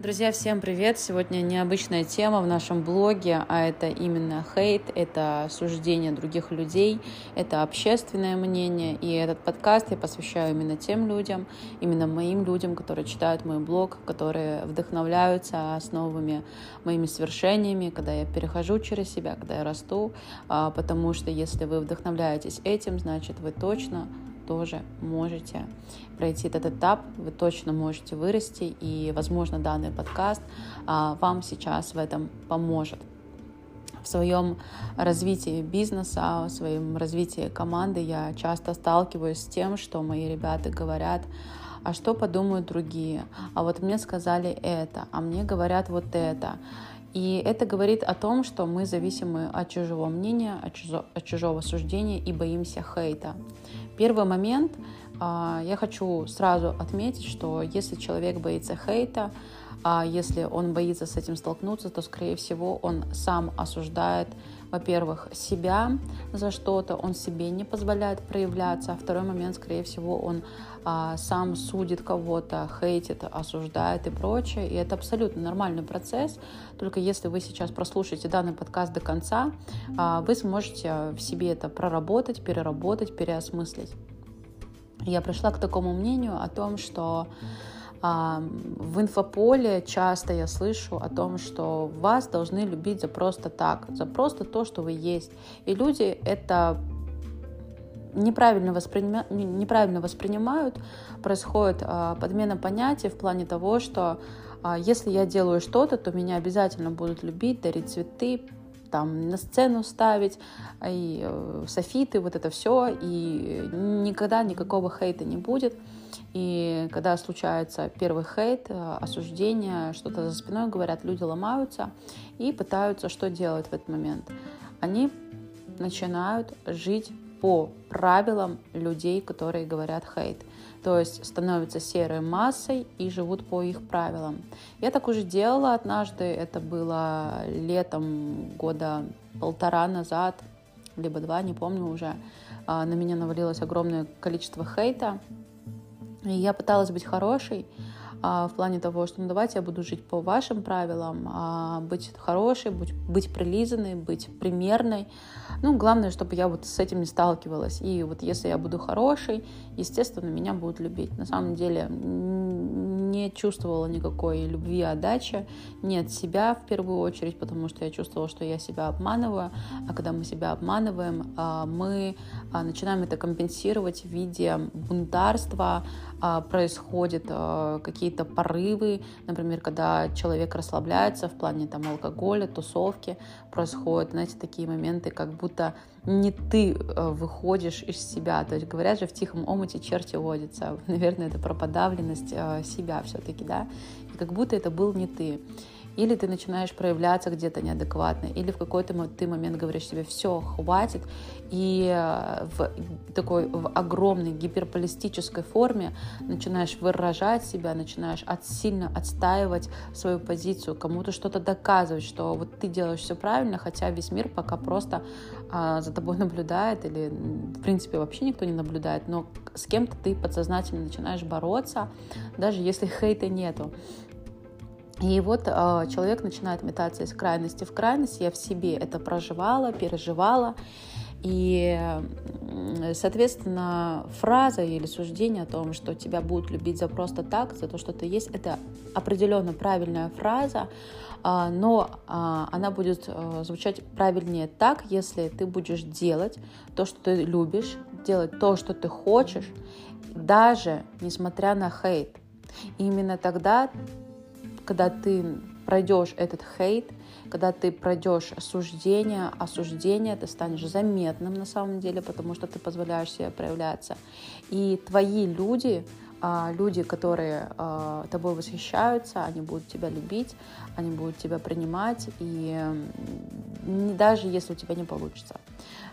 Друзья, всем привет! Сегодня необычная тема в нашем блоге, а это именно хейт, это суждение других людей, это общественное мнение. И этот подкаст я посвящаю именно тем людям, именно моим людям, которые читают мой блог, которые вдохновляются основами моими свершениями, когда я перехожу через себя, когда я расту. А, потому что если вы вдохновляетесь этим, значит вы точно тоже можете пройти этот этап, вы точно можете вырасти, и, возможно, данный подкаст а, вам сейчас в этом поможет в своем развитии бизнеса, в своем развитии команды я часто сталкиваюсь с тем, что мои ребята говорят, а что подумают другие, а вот мне сказали это, а мне говорят вот это. И это говорит о том, что мы зависимы от чужого мнения, от, чужого, от чужого суждения и боимся хейта. Первый момент, а, я хочу сразу отметить, что если человек боится хейта, а если он боится с этим столкнуться, то, скорее всего, он сам осуждает, во-первых, себя за что-то, он себе не позволяет проявляться, а второй момент, скорее всего, он а, сам судит кого-то, хейтит, осуждает и прочее. И это абсолютно нормальный процесс. Только если вы сейчас прослушаете данный подкаст до конца, а, вы сможете в себе это проработать, переработать, переосмыслить. Я пришла к такому мнению о том, что в инфополе часто я слышу о том, что вас должны любить за просто так, за просто то, что вы есть. И люди это неправильно, воспринима... неправильно воспринимают, происходит а, подмена понятий в плане того, что а, если я делаю что-то, то меня обязательно будут любить, дарить цветы, там на сцену ставить, и э, софиты, вот это все, и никогда никакого хейта не будет. И когда случается первый хейт, э, осуждение, что-то за спиной говорят, люди ломаются и пытаются что делать в этот момент? Они начинают жить по правилам людей, которые говорят хейт. То есть становятся серой массой и живут по их правилам. Я так уже делала однажды, это было летом года полтора назад, либо два, не помню уже. А, на меня навалилось огромное количество хейта. И я пыталась быть хорошей, а, в плане того, что ну давайте я буду жить по вашим правилам, а, быть хорошей, быть, быть прилизанной, быть примерной. Ну, главное, чтобы я вот с этим не сталкивалась. И вот если я буду хорошей, естественно, меня будут любить. На самом деле не чувствовала никакой любви, отдачи, не от себя в первую очередь, потому что я чувствовала, что я себя обманываю, а когда мы себя обманываем, а, мы а, начинаем это компенсировать в виде бунтарства, а, происходят какие-то порывы, например, когда человек расслабляется в плане там алкоголя, тусовки, происходят, знаете, такие моменты, как будто не ты э, выходишь из себя. То есть говорят же, в тихом омуте черти водятся. Наверное, это про подавленность э, себя все-таки, да. И как будто это был не ты или ты начинаешь проявляться где-то неадекватно, или в какой-то ты момент говоришь себе, все, хватит, и э, в такой в огромной гиперполистической форме начинаешь выражать себя, начинаешь от, сильно отстаивать свою позицию, кому-то что-то доказывать, что вот ты делаешь все правильно, хотя весь мир пока просто а, за тобой наблюдает, или в принципе вообще никто не наблюдает, но с кем-то ты подсознательно начинаешь бороться, даже если хейта нету. И вот э, человек начинает метаться из крайности в крайность. Я в себе это проживала, переживала. И, соответственно, фраза или суждение о том, что тебя будут любить за просто так, за то, что ты есть, это определенно правильная фраза, но она будет звучать правильнее так, если ты будешь делать то, что ты любишь, делать то, что ты хочешь, даже несмотря на хейт. И именно тогда когда ты пройдешь этот хейт, когда ты пройдешь осуждение, осуждение, ты станешь заметным на самом деле, потому что ты позволяешь себе проявляться. И твои люди, а, люди, которые а, тобой восхищаются, они будут тебя любить, они будут тебя принимать, и даже если у тебя не получится.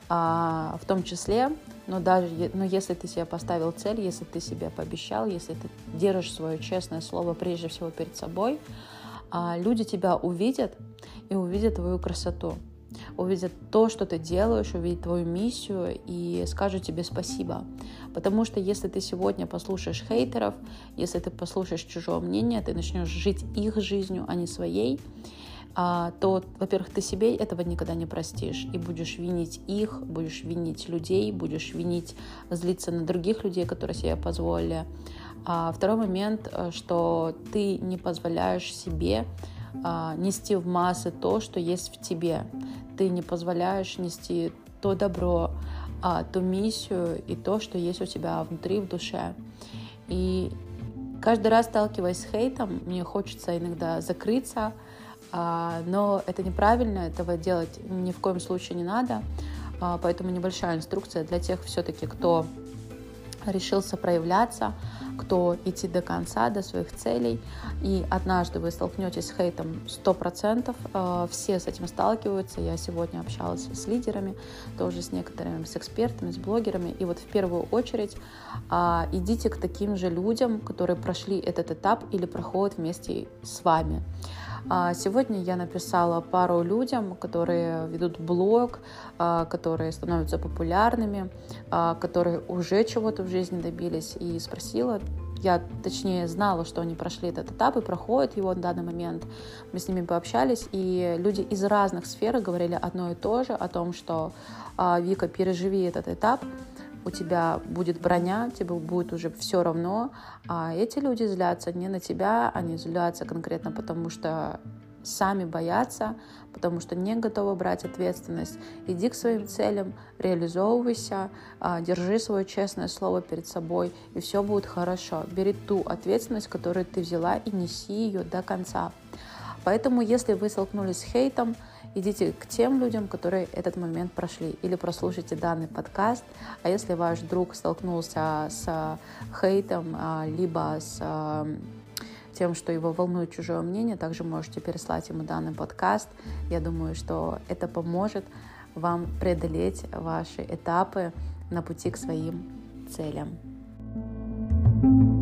А, в том числе, но даже но если ты себе поставил цель, если ты себе пообещал, если ты держишь свое честное слово прежде всего перед собой, а, люди тебя увидят и увидят твою красоту. увидят то, что ты делаешь, увидят твою миссию и скажут тебе спасибо. Потому что если ты сегодня послушаешь хейтеров, если ты послушаешь чужого мнения, ты начнешь жить их жизнью, а не своей, то, во-первых, ты себе этого никогда не простишь и будешь винить их, будешь винить людей, будешь винить, злиться на других людей, которые себе позволили. А второй момент, э, что ты не позволяешь себе а, нести в массы то, что есть в тебе. Ты не позволяешь нести то добро, а, ту миссию и то, что есть у тебя внутри, в душе. И каждый раз, сталкиваясь с хейтом, мне хочется иногда закрыться, а, но это неправильно, этого делать ни в коем случае не надо. А, поэтому небольшая инструкция для тех все-таки, кто решился проявляться, кто идти до конца, до своих целей. И однажды вы столкнетесь с хейтом 100%. А, все с этим сталкиваются. Я сегодня общалась с лидерами, тоже с некоторыми, с экспертами, с блогерами. И вот в первую очередь идите к таким же людям, которые прошли этот этап или проходят вместе с вами. А сегодня я написала пару людям, которые ведут блог, а, которые становятся популярными, а, которые уже чего-то в жизни добились, и спросила, я точнее знала, что они прошли этот этап и проходят его на данный момент. Мы с ними пообщались, и люди из разных сфер говорили одно и то же, о том, что Вика, переживи этот этап, у тебя будет броня, тебе будет уже все равно, а эти люди злятся не на тебя, они злятся конкретно потому, что сами боятся, потому что не готовы брать ответственность. Иди к своим целям, реализовывайся, а, держи свое честное слово перед собой, и все будет хорошо. Бери ту ответственность, которую ты взяла, и неси ее до конца. Поэтому, если вы столкнулись с хейтом, идите к тем людям, которые этот момент прошли, или прослушайте данный подкаст. А если ваш друг столкнулся с хейтом, а, либо с а, тем, что его волнует чужое мнение, также можете переслать ему данный подкаст. Я думаю, что это поможет вам преодолеть ваши этапы на пути к своим целям. thank you